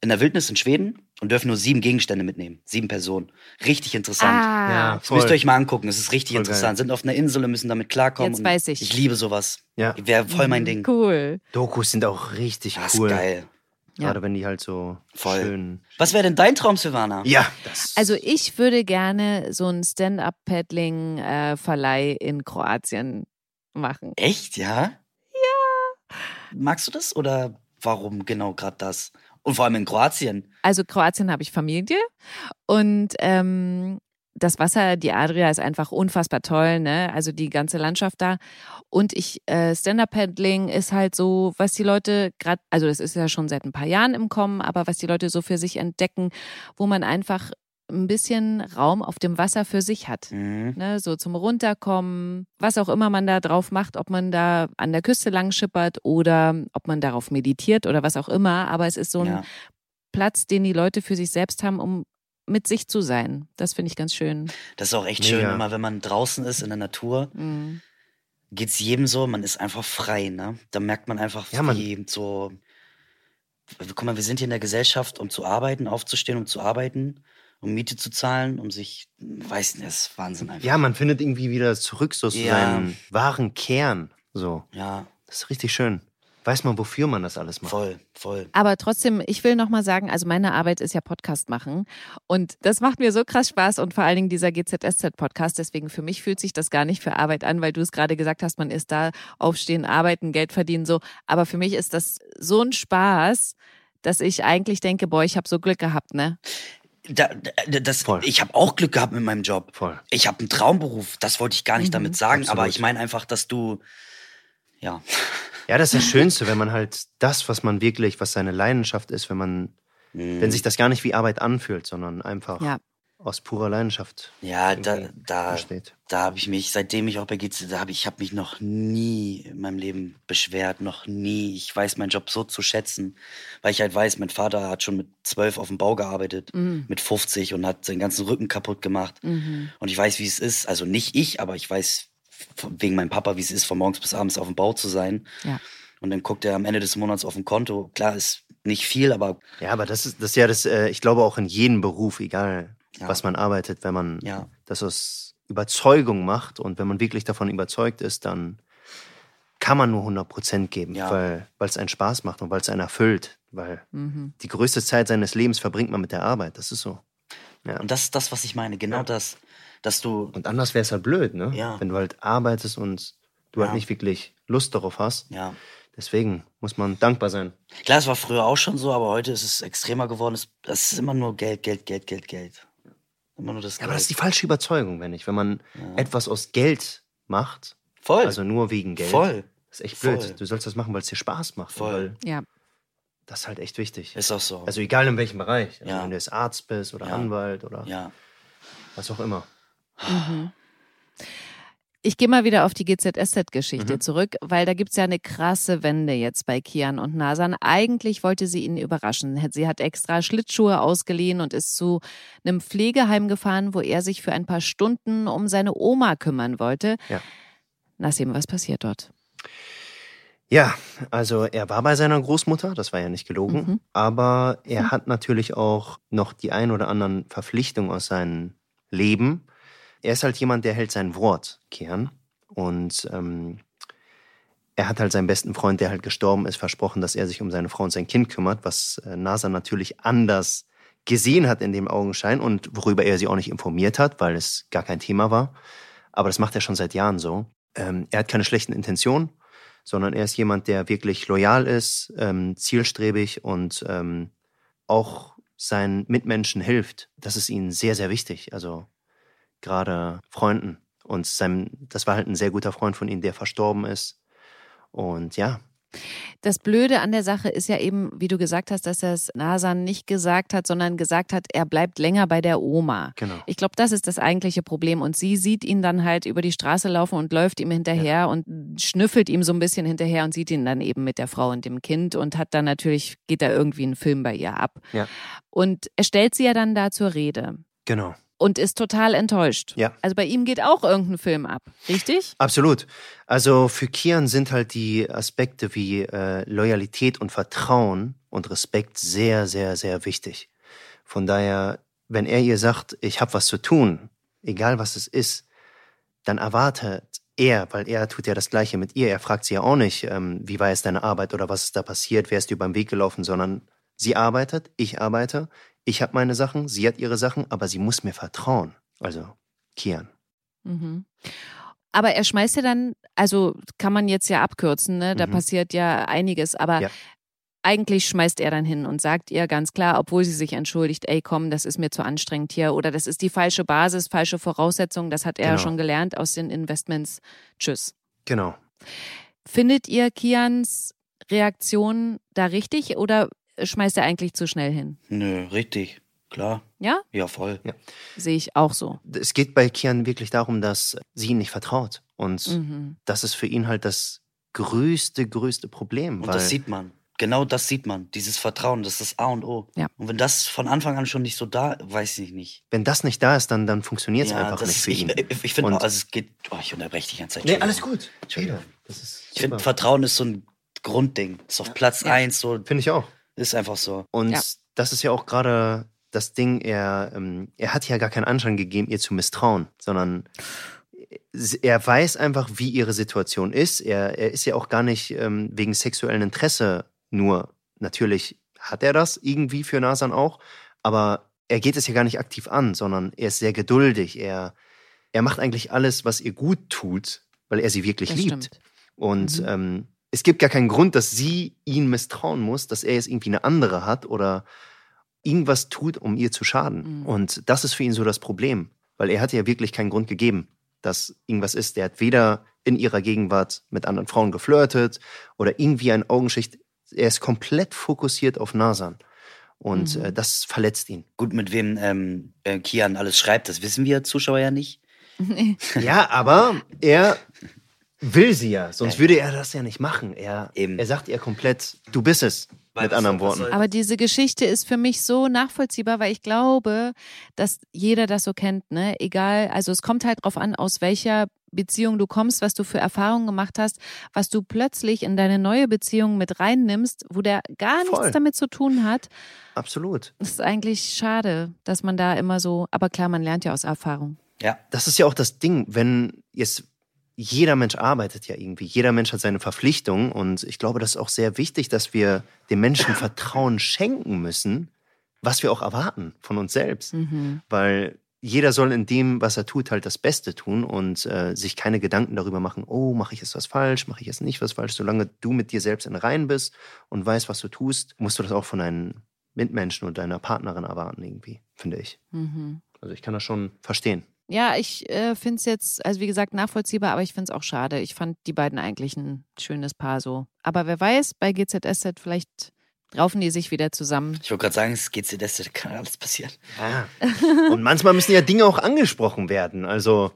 in der Wildnis in Schweden und dürfen nur sieben Gegenstände mitnehmen. Sieben Personen. Richtig interessant. Ah, Ja, Das müsst ihr euch mal angucken, es ist richtig Voll interessant. geil. Sind auf einer Insel und müssen damit klarkommen. Jetzt weiß ich. Ich liebe sowas. Ja. Wäre voll mein Ding. cool. Dokus sind auch richtig Das ist cool. geil. Ja. Gerade wenn die halt so Voll. schön. Was wäre denn dein Traum, Silvana? Ja, das. Also ich würde gerne so einen Stand-Up-Paddling-Verleih in Kroatien machen. Echt, ja? Ja. Magst du das oder warum genau gerade das? Und vor allem in Kroatien. Also Kroatien habe ich Familie und ähm, das Wasser, die Adria ist einfach unfassbar toll, ne? Also die ganze Landschaft da. Und ich, äh, Stand-Up-Paddling ist halt so, was die Leute gerade, also das ist ja schon seit ein paar Jahren im Kommen, aber was die Leute so für sich entdecken, wo man einfach ein bisschen Raum auf dem Wasser für sich hat. Mhm. Ne, so zum Runterkommen, was auch immer man da drauf macht, ob man da an der Küste lang schippert oder ob man darauf meditiert oder was auch immer. Aber es ist so ein Ja. Platz, den die Leute für sich selbst haben, um mit sich zu sein. Das finde ich ganz schön. Das ist auch echt schön, immer wenn man draußen ist in der Natur, Mhm. geht's jedem so, man ist einfach frei, ne? Da merkt man einfach, Ja, man- wie so. Guck mal, wir sind hier in der Gesellschaft, um zu arbeiten, aufzustehen, um zu arbeiten. um Miete zu zahlen, um sich, weiß nicht, das ist Wahnsinn einfach. Ja, man findet irgendwie wieder zurück so zu Ja. seinem wahren Kern. So. Ja, Das ist richtig schön. Weiß man, wofür man das alles macht. voll, voll. Aber trotzdem, ich will nochmal sagen, also meine Arbeit ist ja Podcast machen. Und das macht mir so krass Spaß und vor allen Dingen dieser GZSZ-Podcast. Deswegen für mich fühlt sich das gar nicht für Arbeit an, weil du es gerade gesagt hast, man ist da, aufstehen, arbeiten, Geld verdienen, so. Aber für mich ist das so ein Spaß, dass ich eigentlich denke, boah, ich habe so Glück gehabt, ne? Da, da, das, Voll. ich habe auch Glück gehabt mit meinem Job. Voll. Ich habe einen Traumberuf, das wollte ich gar nicht Mhm. damit sagen, aber Absolut. ich meine einfach, dass du, ja, Ja, das ist das Schönste, wenn man halt das, was man wirklich, was seine Leidenschaft ist, wenn man, wenn sich das gar nicht wie Arbeit anfühlt, sondern einfach Ja. aus purer Leidenschaft ja, da, da, da habe ich mich, seitdem ich auch bei GZ, da habe ich, habe mich noch nie in meinem Leben beschwert, noch nie. Ich weiß meinen Job so zu schätzen, weil ich halt weiß, mein Vater hat schon mit zwölf auf dem Bau gearbeitet, Mhm. mit 50 und hat seinen ganzen Rücken kaputt gemacht. Und ich weiß, wie es ist. Also nicht ich, aber ich weiß wegen meinem Papa, wie es ist, von morgens bis abends auf dem Bau zu sein. Ja. Und dann guckt er am Ende des Monats auf dem Konto. Klar, ist nicht viel, aber Ja, aber das ist, das ist ja das, äh, ich glaube auch in jedem Beruf, egal Ja. was man arbeitet, wenn man Ja. das aus Überzeugung macht und wenn man wirklich davon überzeugt ist, dann kann man nur 100% geben, Ja. weil weil es einen Spaß macht und weil es einen erfüllt, weil Mhm. die größte Zeit seines Lebens verbringt man mit der Arbeit, das ist so. Ja. und das ist das, was ich meine. Genau Ja. das, dass du, Und anders wäre es halt blöd, ne? Ja. Wenn du halt arbeitest und du Ja. halt nicht wirklich Lust darauf hast. ja. Deswegen muss man dankbar sein. Klar, es war früher auch schon so, aber heute ist es extremer geworden. Es, es ist immer nur Geld, Geld, Geld, Geld, Geld. Immer nur das Ja, Geld. aber das ist die falsche Überzeugung, wenn ich. Wenn man etwas aus Geld macht, Voll. also nur wegen Geld, Voll. das ist echt Voll. blöd. Du sollst das machen, weil es dir Spaß macht. Voll. Weil Ja. das ist halt echt wichtig. Ist auch so. Also egal in welchem Bereich. Also Ja. Wenn du jetzt Arzt bist oder Ja. Anwalt oder ja. was auch immer. Ich gehe mal wieder auf die GZSZ-Geschichte Mhm. zurück, weil da gibt's ja eine krasse Wende jetzt bei Kian und Nasan. Eigentlich wollte sie ihn überraschen. Sie hat extra Schlittschuhe ausgeliehen und ist zu einem Pflegeheim gefahren, wo er sich für ein paar Stunden um seine Oma kümmern wollte. Ja. Nassim, was passiert dort? Ja, also er war bei seiner Großmutter, das war ja nicht gelogen, Mhm. aber er hat natürlich auch noch die ein oder anderen Verpflichtungen aus seinem Leben. Er ist halt jemand, der hält sein Wort, Kian. Und ähm, er hat halt seinem besten Freund, der halt gestorben ist, versprochen, dass er sich um seine Frau und sein Kind kümmert, was äh, NASA natürlich anders gesehen hat in dem Augenschein und worüber er sie auch nicht informiert hat, weil es gar kein Thema war. Aber das macht er schon seit Jahren so. Ähm, er hat keine schlechten Intentionen sondern er ist jemand, der wirklich loyal ist, ähm, zielstrebig und ähm, auch seinen Mitmenschen hilft. Das ist ihnen sehr, sehr wichtig. Also gerade Freunden. Und sein, das war halt ein sehr guter Freund von ihm, der verstorben ist. Und ja, Das Blöde an der Sache ist ja eben, wie du gesagt hast, dass er es Nasan nicht gesagt hat, sondern gesagt hat, er bleibt länger bei der Oma. genau. Ich glaube, das ist das eigentliche Problem. Und sie sieht ihn dann halt über die Straße laufen und läuft ihm hinterher und schnüffelt ihm so ein bisschen hinterher und sieht ihn dann eben mit der Frau und dem Kind und hat dann natürlich, geht da irgendwie ein Film bei ihr ab. Ja. Und er stellt sie ja dann da zur Rede Genau. Und ist total enttäuscht. Ja. Also bei ihm geht auch irgendein Film ab, richtig? Absolut. Also für Kian sind halt die Aspekte wie äh, Loyalität und Vertrauen und Respekt sehr, sehr, sehr wichtig. Von daher, wenn er ihr sagt, ich habe was zu tun, egal was es ist, dann erwartet er, weil er tut ja das Gleiche mit ihr. Er fragt sie ja auch nicht, ähm, wie war jetzt deine Arbeit oder was ist da passiert, wer ist dir über den Weg gelaufen, sondern sie arbeitet, ich arbeite, ich habe meine Sachen, sie hat ihre Sachen, aber sie muss mir vertrauen. Also Kian. Mhm. Aber er schmeißt ja dann, also kann man jetzt ja abkürzen, ne? Da Mhm. passiert ja einiges, aber Ja. eigentlich schmeißt er dann hin und sagt ihr ganz klar, obwohl sie sich entschuldigt, ey komm, das ist mir zu anstrengend hier oder das ist die falsche Basis, falsche Voraussetzung, das hat er Genau. schon gelernt aus den Investments. Tschüss. Genau. Findet ihr Kians Reaktion da richtig oder schmeißt er eigentlich zu schnell hin? Nö, richtig. Klar. Ja? Ja, voll. Sehe ich auch so. Es geht bei Kian wirklich darum, dass sie ihm nicht vertraut. Und Mhm. das ist für ihn halt das größte, größte Problem. Und weil das sieht man. Genau das sieht man. Dieses Vertrauen, das ist das A und O. Ja. Und wenn das von Anfang an schon nicht so da, weiß ich nicht. wenn das nicht da ist, dann, dann funktioniert es einfach das nicht ist, für ich, ihn. ich, ich finde, also es geht, oh, ich unterbreche dich die ganze Zeit. nee, alles gut. Entschuldigung. Das ist Ich finde. Vertrauen ist so ein Grundding. Ist auf Platz Ja. eins, so, Finde ich auch. Ist einfach so. Und Ja. das ist ja auch gerade das Ding, er, ähm, er hat ja gar keinen Anschein gegeben, ihr zu misstrauen, sondern er weiß einfach, wie ihre Situation ist. Er, er ist ja auch gar nicht ähm, wegen sexuellen Interesse nur. Natürlich hat er das irgendwie für Nasan auch, aber er geht es ja gar nicht aktiv an, sondern er ist sehr geduldig. Er, er macht eigentlich alles, was ihr gut tut, weil er sie wirklich Das liebt. stimmt. Und Mhm. ähm, es gibt gar keinen Grund, dass sie ihn misstrauen muss, dass er jetzt irgendwie eine andere hat oder irgendwas tut, um ihr zu schaden. Mhm. Und das ist für ihn so das Problem, weil er hat ja wirklich keinen Grund gegeben, dass irgendwas ist. Der hat weder in ihrer Gegenwart mit anderen Frauen geflirtet oder irgendwie ein Augenschicht. Er ist komplett fokussiert auf Nasan. Und Mhm. äh, das verletzt ihn. Gut, mit wem ähm, äh, Kian alles schreibt, das wissen wir Zuschauer ja nicht. Ja, aber er will sie ja, sonst Ja. würde er das ja nicht machen. Er, Eben. er sagt ihr komplett, du bist es, Weil mit anderen Worten. Aber diese Geschichte ist für mich so nachvollziehbar, weil ich glaube, dass jeder das so kennt, ne? Egal, also es kommt halt drauf an, aus welcher Beziehung du kommst, was du für Erfahrungen gemacht hast, was du plötzlich in deine neue Beziehung mit reinnimmst, wo der gar Voll. nichts damit zu tun hat. Absolut. Das ist eigentlich schade, dass man da immer so, aber klar, man lernt ja aus Erfahrung. Ja, Das ist ja auch das Ding, wenn jetzt jeder Mensch arbeitet ja irgendwie, jeder Mensch hat seine Verpflichtungen und ich glaube, das ist auch sehr wichtig, dass wir dem Menschen Vertrauen schenken müssen, was wir auch erwarten von uns selbst, Mhm. weil jeder soll in dem, was er tut, halt das Beste tun und äh, sich keine Gedanken darüber machen, oh, mache ich jetzt was falsch, mache ich jetzt nicht was falsch. Solange du mit dir selbst in Rein bist und weißt, was du tust, musst du das auch von deinen Mitmenschen und deiner Partnerin erwarten irgendwie, finde ich. Mhm. Also ich kann das schon verstehen. Ja, ich äh, finde es jetzt, also wie gesagt, nachvollziehbar, aber ich finde es auch schade. Ich fand die beiden eigentlich ein schönes Paar so. Aber wer weiß, bei GZSZ vielleicht raufen die sich wieder zusammen. ich wollte gerade sagen, es geht das da kann alles passieren. Ja. Und manchmal müssen ja Dinge auch angesprochen werden, also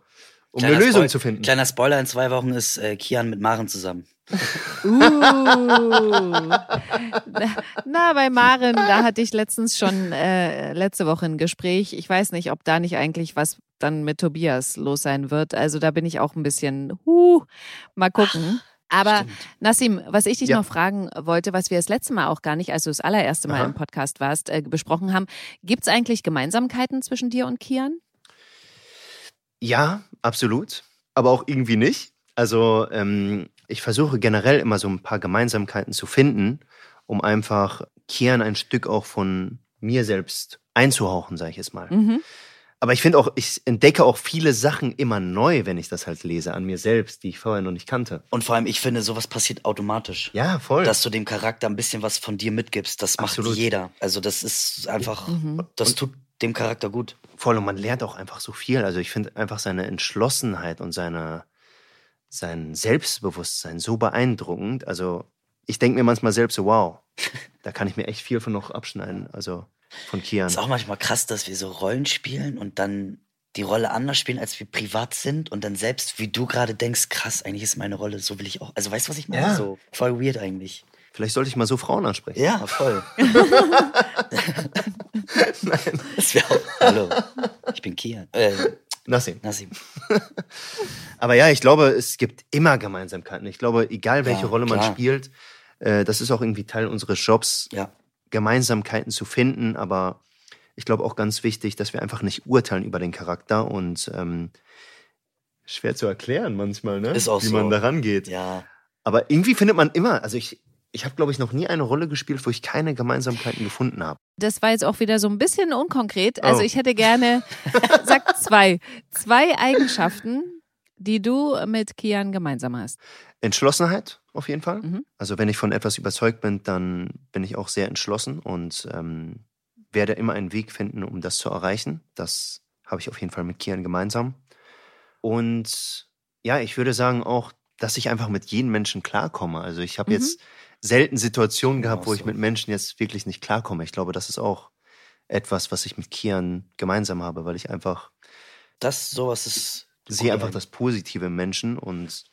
um eine Lösung Spoil- zu finden. Kleiner Spoiler, in zwei Wochen ist äh, Kian mit Maren zusammen. Uh. Na, bei Maren, da hatte ich letztens schon äh, letzte Woche ein Gespräch. Ich weiß nicht, ob da nicht eigentlich was dann mit Tobias los sein wird. Also da bin ich auch ein bisschen, huh, mal gucken. Aber Stimmt. Nassim, was ich dich Ja. noch fragen wollte, was wir das letzte Mal auch gar nicht, als du das allererste Mal Aha. im Podcast warst, äh, besprochen haben, gibt es eigentlich Gemeinsamkeiten zwischen dir und Kian? Ja, absolut. Aber auch irgendwie nicht. Also ähm, ich versuche generell immer so ein paar Gemeinsamkeiten zu finden, um einfach Kian ein Stück auch von mir selbst einzuhauchen, sage ich jetzt mal. Mhm. Aber ich finde auch, ich entdecke auch viele Sachen immer neu, wenn ich das halt lese, an mir selbst, die ich vorher noch nicht kannte. Und vor allem, ich finde, sowas passiert automatisch. Ja, voll. Dass du dem Charakter ein bisschen was von dir mitgibst, das macht Absolut. jeder. Also das ist einfach, Mhm. das tut dem Charakter gut. Voll und man lernt auch einfach so viel. Also ich finde einfach seine Entschlossenheit und seine, sein Selbstbewusstsein so beeindruckend. Also ich denke mir manchmal selbst so, wow, da kann ich mir echt viel von noch abschneiden. Also von Kian. ist auch manchmal krass, dass wir so Rollen spielen und dann die Rolle anders spielen, als wir privat sind und dann selbst, wie du gerade denkst, krass, eigentlich ist meine Rolle, so will ich auch. Also weißt du, was ich meine? Ja. So voll weird eigentlich. Vielleicht sollte ich mal so Frauen ansprechen. Ja, voll. Das wäre auch. Hallo, ich bin Kian. Äh, Nassim. Nassim. Aber ja, ich glaube, es gibt immer Gemeinsamkeiten. Ich glaube, egal welche Ja, Rolle man klar. spielt, äh, das ist auch irgendwie Teil unseres Jobs, Ja. Gemeinsamkeiten zu finden. Aber ich glaube auch ganz wichtig, dass wir einfach nicht urteilen über den Charakter und ähm, schwer zu erklären manchmal, ne? Ist auch wie so. man daran geht. Ja. Aber irgendwie findet man immer, also ich, ich habe, glaube ich, noch nie eine Rolle gespielt, wo ich keine Gemeinsamkeiten gefunden habe. Das war jetzt auch wieder so ein bisschen unkonkret. Also Oh. ich hätte gerne, sag zwei, zwei Eigenschaften, die du mit Kian gemeinsam hast. Entschlossenheit auf jeden Fall. Mhm. Also wenn ich von etwas überzeugt bin, dann bin ich auch sehr entschlossen und ähm, werde immer einen Weg finden, um das zu erreichen. Das habe ich auf jeden Fall mit Kian gemeinsam. Und ja, ich würde sagen auch, dass ich einfach mit jedem Menschen klarkomme. Also ich habe Mhm. jetzt selten Situationen gehabt, Auch wo ich so. mit Menschen jetzt wirklich nicht klarkomme. Ich glaube, das ist auch etwas, was ich mit Kian gemeinsam habe, weil ich einfach Das, sowas ist. sehe einfach ein. das Positive im Menschen und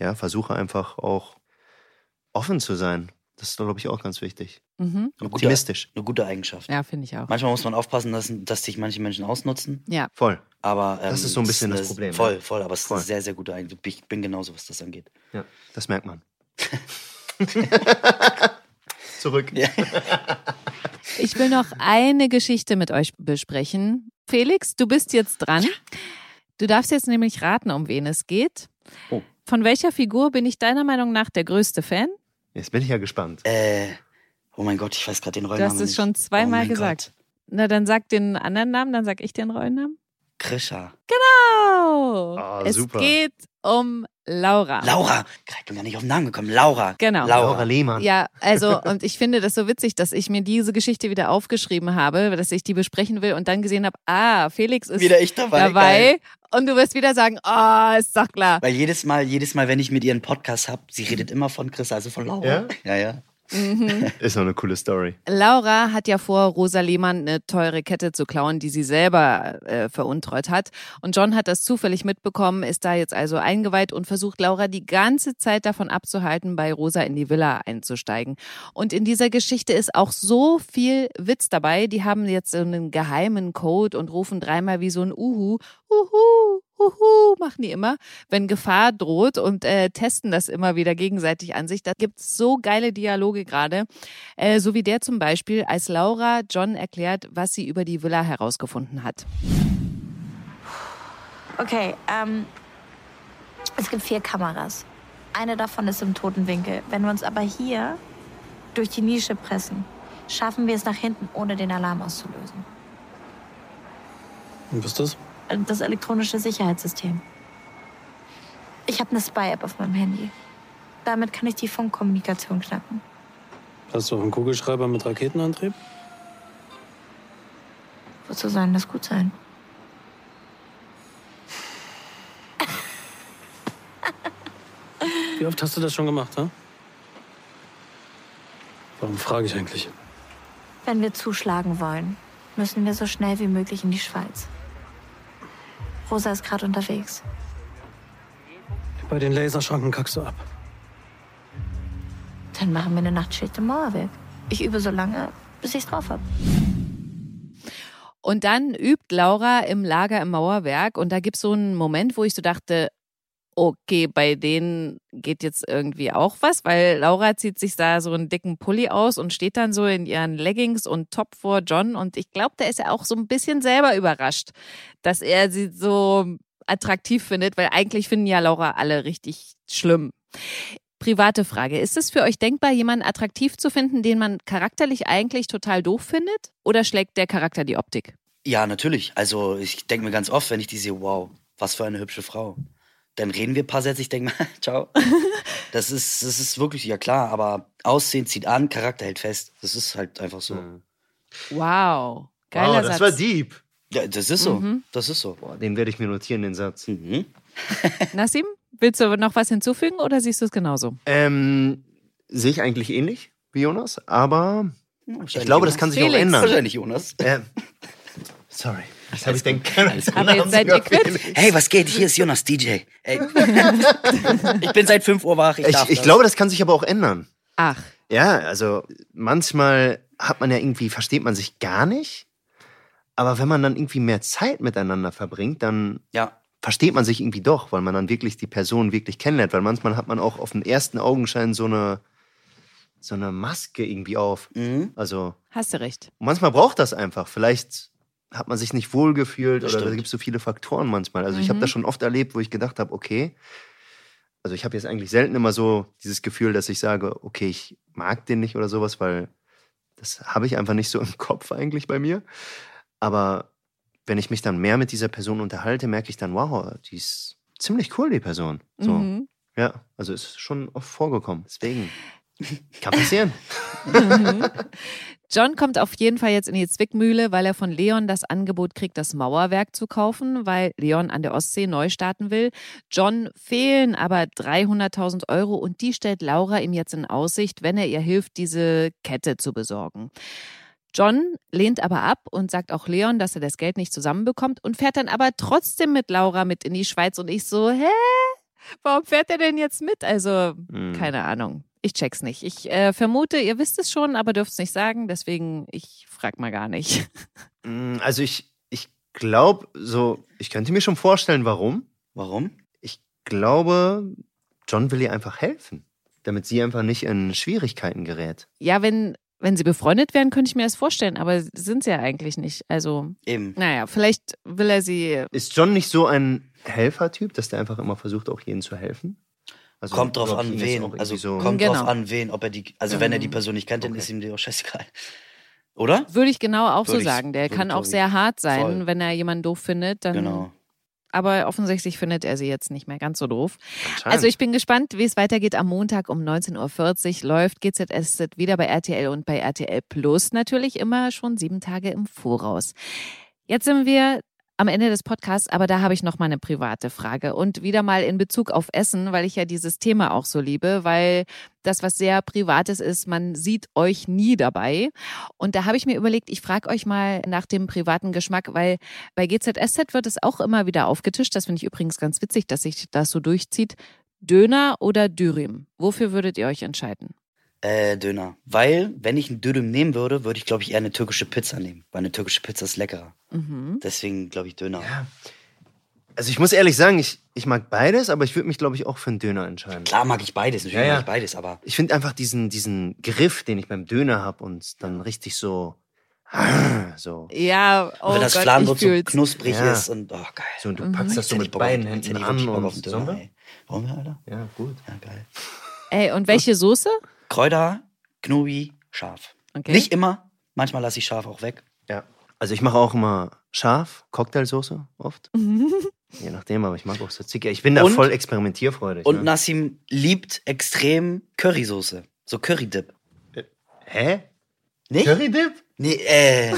ja, versuche einfach auch offen zu sein. Das ist, glaube ich, auch ganz wichtig. Mhm. Eine gute, Optimistisch. eine gute Eigenschaft. Ja, finde ich auch. Manchmal muss man aufpassen, dass, dass sich manche Menschen ausnutzen. Ja. Voll. Aber ähm, Das ist so ein bisschen das eine- Problem, Voll, voll. Aber es ist Voll. eine sehr, sehr gute Eigenschaft. Ich bin genauso, was das angeht. Ja, das merkt man. Zurück. Ja. Ich will noch eine Geschichte mit euch besprechen. Felix, du bist jetzt dran. Du darfst jetzt nämlich raten, um wen es geht. Oh. Von welcher Figur bin ich deiner Meinung nach der größte Fan? Jetzt bin ich ja gespannt. Äh, oh mein Gott, ich weiß gerade den Du Rollennamen hast es nicht. schon oh zweimal mein gesagt. Gott. Na, dann sag den anderen Namen, dann sag ich den Rollennamen. Krisha. Genau. Ah, es super. geht um Laura. Laura. Ich bin gar nicht auf den Namen gekommen. Laura. Genau. Laura. Laura Lehmann. Ja, also und ich finde das so witzig, dass ich mir diese Geschichte wieder aufgeschrieben habe, dass ich die besprechen will und dann gesehen habe, ah, Felix ist Wieder ich dabei. dabei und du wirst wieder sagen, oh, ist doch klar. Weil jedes Mal, jedes Mal, wenn ich mit ihr einen Podcast habe, sie redet immer von Chris, also von Laura. Ja? Ja, ja. Ist noch eine coole Story. Laura hat ja vor, Rosa Lehmann eine teure Kette zu klauen, die sie selber äh, veruntreut hat. Und John hat das zufällig mitbekommen, ist da jetzt also eingeweiht und versucht Laura die ganze Zeit davon abzuhalten, bei Rosa in die Villa einzusteigen. Und in dieser Geschichte ist auch so viel Witz dabei. Die haben jetzt so einen geheimen Code und rufen dreimal wie so ein Uhu, Uhu, Uhu, machen die immer, wenn Gefahr droht und äh, testen das immer wieder gegenseitig an sich. Da gibt's so geile Dialoge gerade. Äh, so wie der zum Beispiel, als Laura John erklärt, was sie über die Villa herausgefunden hat. Okay, ähm, es gibt vier Kameras. Eine davon ist im toten Winkel. Wenn wir uns aber hier durch die Nische pressen, schaffen wir es nach hinten, ohne den Alarm auszulösen. Und was ist das? Das elektronische Sicherheitssystem. Ich habe eine Spy-App auf meinem Handy. Damit kann ich die Funkkommunikation knacken. Hast du auch einen Kugelschreiber mit Raketenantrieb? Wozu soll denn das gut sein? Wie oft hast du das schon gemacht, ha? Warum frage ich eigentlich? Wenn wir zuschlagen wollen, müssen wir so schnell wie möglich in die Schweiz. Rosa ist gerade unterwegs. Bei den Laserschranken kackst du ab. Dann machen wir eine Nachtschicht im Mauerwerk. Ich übe so lange, bis ich's drauf hab. Und dann übt Laura im Lager im Mauerwerk und da gibt's so einen Moment, wo ich so dachte, okay, bei denen geht jetzt irgendwie auch was, weil Laura zieht sich da so einen dicken Pulli aus und steht dann so in ihren Leggings und Top vor John und ich glaube, da ist er auch so ein bisschen selber überrascht, dass er sie so attraktiv findet, weil eigentlich finden ja Laura alle richtig schlimm. Private Frage. Ist es für euch denkbar, jemanden attraktiv zu finden, den man charakterlich eigentlich total doof findet? Oder schlägt der Charakter die Optik? Ja, natürlich. Also ich denke mir ganz oft, wenn ich die sehe, wow, was für eine hübsche Frau. Dann reden wir ein paar Sätze, ich denke mir, ciao. Das ist, das ist wirklich, ja klar, aber Aussehen zieht an, Charakter hält fest. Das ist halt einfach so. Wow. Geiler wow, das Satz. war deep. Ja, das ist so. Mhm. Das ist so. Boah, den werde ich mir notieren, den Satz. Mhm. Nassim, willst du noch was hinzufügen oder siehst du es genauso? Ähm, sehe ich eigentlich ähnlich wie Jonas, aber Wahrscheinlich ich glaube, das Jonas. kann sich auch Felix. ändern. Wahrscheinlich Jonas. Ähm, sorry. Das habe ich denken können. Aber jetzt seid ihr quitt. Hey, was geht? Hier ist Jonas DJ. Ey. ich bin seit 5 Uhr wach. Ich, Ich, darf ich das. glaube, das kann sich aber auch ändern. Ach, Ja, also manchmal hat man ja irgendwie, versteht man sich gar nicht. Aber wenn man dann irgendwie mehr Zeit miteinander verbringt, dann Ja, versteht man sich irgendwie doch, weil man dann wirklich die Person wirklich kennenlernt. Weil manchmal hat man auch auf den ersten Augenschein so eine, so eine Maske irgendwie auf. mhm. Also hast du recht. manchmal braucht das einfach. Vielleicht hat man sich nicht wohlgefühlt oder da stimmt. gibt es so viele Faktoren manchmal. Also ich habe Mhm. das schon oft erlebt, wo ich gedacht habe, okay, also ich habe jetzt eigentlich selten immer so dieses Gefühl, dass ich sage, okay, ich mag den nicht oder sowas, weil das habe ich einfach nicht so im Kopf eigentlich bei mir. Aber wenn ich mich dann mehr mit dieser Person unterhalte, merke ich dann, wow, die ist ziemlich cool, die Person. So, Mhm. ja, also ist schon oft vorgekommen. Deswegen kann passieren. Mhm. John kommt auf jeden Fall jetzt in die Zwickmühle, weil er von Leon das Angebot kriegt, das Mauerwerk zu kaufen, weil Leon an der Ostsee neu starten will. John fehlen aber 300.000 Euro und die stellt Laura ihm jetzt in Aussicht, wenn er ihr hilft, diese Kette zu besorgen. John lehnt aber ab und sagt auch Leon, dass er das Geld nicht zusammenbekommt und fährt dann aber trotzdem mit Laura mit in die Schweiz und ich so, hä? Warum fährt er denn jetzt mit? Also, Mhm. keine Ahnung. Ich check's nicht. Ich äh, vermute, ihr wisst es schon, aber dürft es nicht sagen. Deswegen, ich frag mal gar nicht. Mm, Also ich, ich glaube, so, ich könnte mir schon vorstellen, warum. Warum? Ich glaube, John will ihr einfach helfen, damit sie einfach nicht in Schwierigkeiten gerät. Ja, wenn Wenn sie befreundet wären, könnte ich mir das vorstellen, aber sind sie ja eigentlich nicht. Also, Eben. naja, vielleicht will er sie. Ist John nicht so ein Helfertyp, dass der einfach immer versucht, auch jedem zu helfen? Also, kommt drauf an, wen. Also so, kommt Genau. drauf an, wen, ob er die, also wenn er die Person nicht kennt, dann Okay. ist ihm die auch scheißegal. Oder? Würde ich genau auch so Würde ich- sagen. Der kann auch sehr hart sein, Voll. wenn er jemanden doof findet. Dann, Genau. Aber offensichtlich findet er sie jetzt nicht mehr ganz so doof. Also ich bin gespannt, wie es weitergeht. Am Montag um 19.40 Uhr läuft GZSZ wieder bei RTL und bei RTL Plus natürlich immer schon sieben Tage im Voraus. Jetzt sind wir am Ende des Podcasts, aber da habe ich noch mal eine private Frage und wieder mal in Bezug auf Essen, weil ich ja dieses Thema auch so liebe, weil das was sehr Privates ist, man sieht euch nie dabei. Und da habe ich mir überlegt, ich frage euch mal nach dem privaten Geschmack, weil bei GZSZ wird es auch immer wieder aufgetischt. Das finde ich übrigens ganz witzig, dass sich das so durchzieht. Döner oder Dürüm? Wofür würdet ihr euch entscheiden? Äh, Döner. Weil, wenn ich einen Dürüm nehmen würde, würde ich, glaube ich, eher eine türkische Pizza nehmen. Weil eine türkische Pizza ist leckerer. Mhm. Deswegen, glaube ich, Döner. Ja. Also ich muss ehrlich sagen, ich, ich mag beides, aber ich würde mich, glaube ich, auch für einen Döner entscheiden. Klar mag ich beides, natürlich Ja, ja. mag ich beides, aber Ich finde einfach diesen, diesen Griff, den ich beim Döner habe und dann richtig so. So. Ja, oh wenn das Gott, Fladenbrot ich so knusprig Ja. ist und, oh, geil. so und du Mhm. packst das so mit auf- beiden Händen an auf und einen Sollen Döner. Wollen wir, Alter? Ja, gut. Ja, geil. Ey, und welche Soße? Kräuter, Knobi, scharf. Okay. Nicht immer. Manchmal lasse ich scharf auch weg. Ja. Also ich mache auch immer scharf, Cocktailsoße oft. Je nachdem, aber ich mag auch so Zicker. Ich bin da Und- voll experimentierfreudig. Und ne? Nassim liebt extrem Currysoße. So Currydip. Hä? Nicht? Currydip? Nee, äh.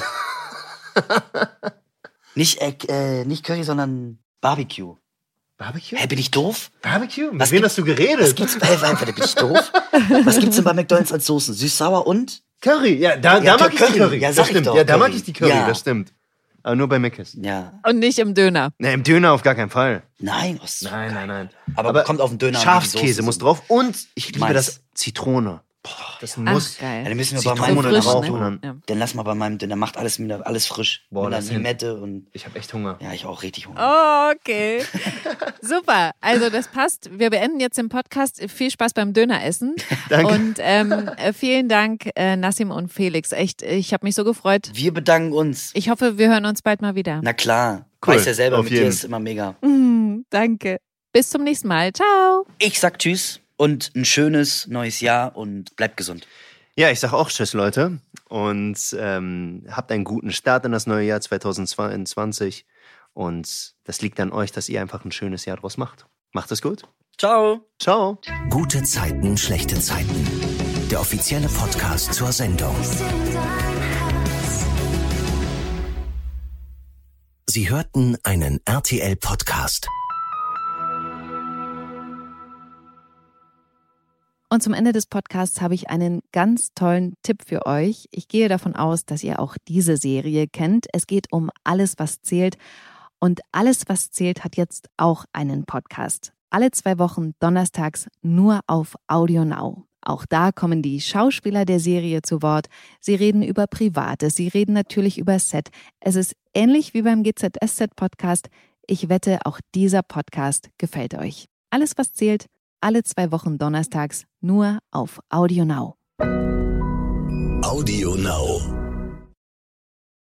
nicht, äh, äh, nicht Curry, sondern Barbecue. Barbecue? Hä, bin ich doof? Barbecue? Mit Was wem hast du geredet? Was gibt's bei, warte, bin ich doof? Was gibt's denn bei McDonalds als Soßen? Süß-sauer und? Curry, ja, da, Ja, da mag ich Curry. die Curry. Ja, das ich stimmt. doch, ja, da mag Curry. ich die Curry, Ja. das stimmt. Aber nur bei Mc's. Ja. Und nicht im Döner. Ne, im Döner auf gar keinen Fall. Nein, oh, so Nein, nein, nein. Aber, kommt auf den Döner Schafskäse muss drauf und ich liebe Mais. das Zitrone. Boah, das muss. Ach, geil. Ja, dann müssen wir bei meinem frisch, drauf ne? dann. Lass mal bei meinem Döner, macht alles wieder alles frisch. Boah, hin. Limette und. Ich habe echt Hunger. Ja, ich auch richtig Hunger. Oh, okay. Super. Also das passt. Wir beenden jetzt den Podcast. Viel Spaß beim Döneressen. Danke. Und ähm, äh, vielen Dank, äh, Nassim und Felix. Echt, ich habe mich so gefreut. Wir bedanken uns. Ich hoffe, wir hören uns bald mal wieder. Na klar. Cool, Weiß ja selber, auf mit dir jeden. ist immer mega. Mm, danke. Bis zum nächsten Mal. Ciao. Ich sag Tschüss und ein schönes neues Jahr und bleibt gesund. Ja, ich sag auch Tschüss, Leute. Und ähm, habt einen guten Start in das neue Jahr 2022. Und das liegt an euch, dass ihr einfach ein schönes Jahr draus macht. Macht es gut. Ciao. Ciao. Gute Zeiten, schlechte Zeiten. Der offizielle Podcast zur Sendung. Sie hörten einen RTL-Podcast. Und zum Ende des Podcasts habe ich einen ganz tollen Tipp für euch. Ich gehe davon aus, dass ihr auch diese Serie kennt. Es geht um alles, was zählt. Und alles, was zählt, hat jetzt auch einen Podcast. Alle zwei Wochen donnerstags nur auf Audio Now. Auch da kommen die Schauspieler der Serie zu Wort. Sie reden über Privates, sie reden natürlich über Set. Es ist ähnlich wie beim GZSZ-Podcast. Ich wette, auch dieser Podcast gefällt euch. Alles, was zählt, alle zwei Wochen donnerstags nur auf Audio Now. Audio Now.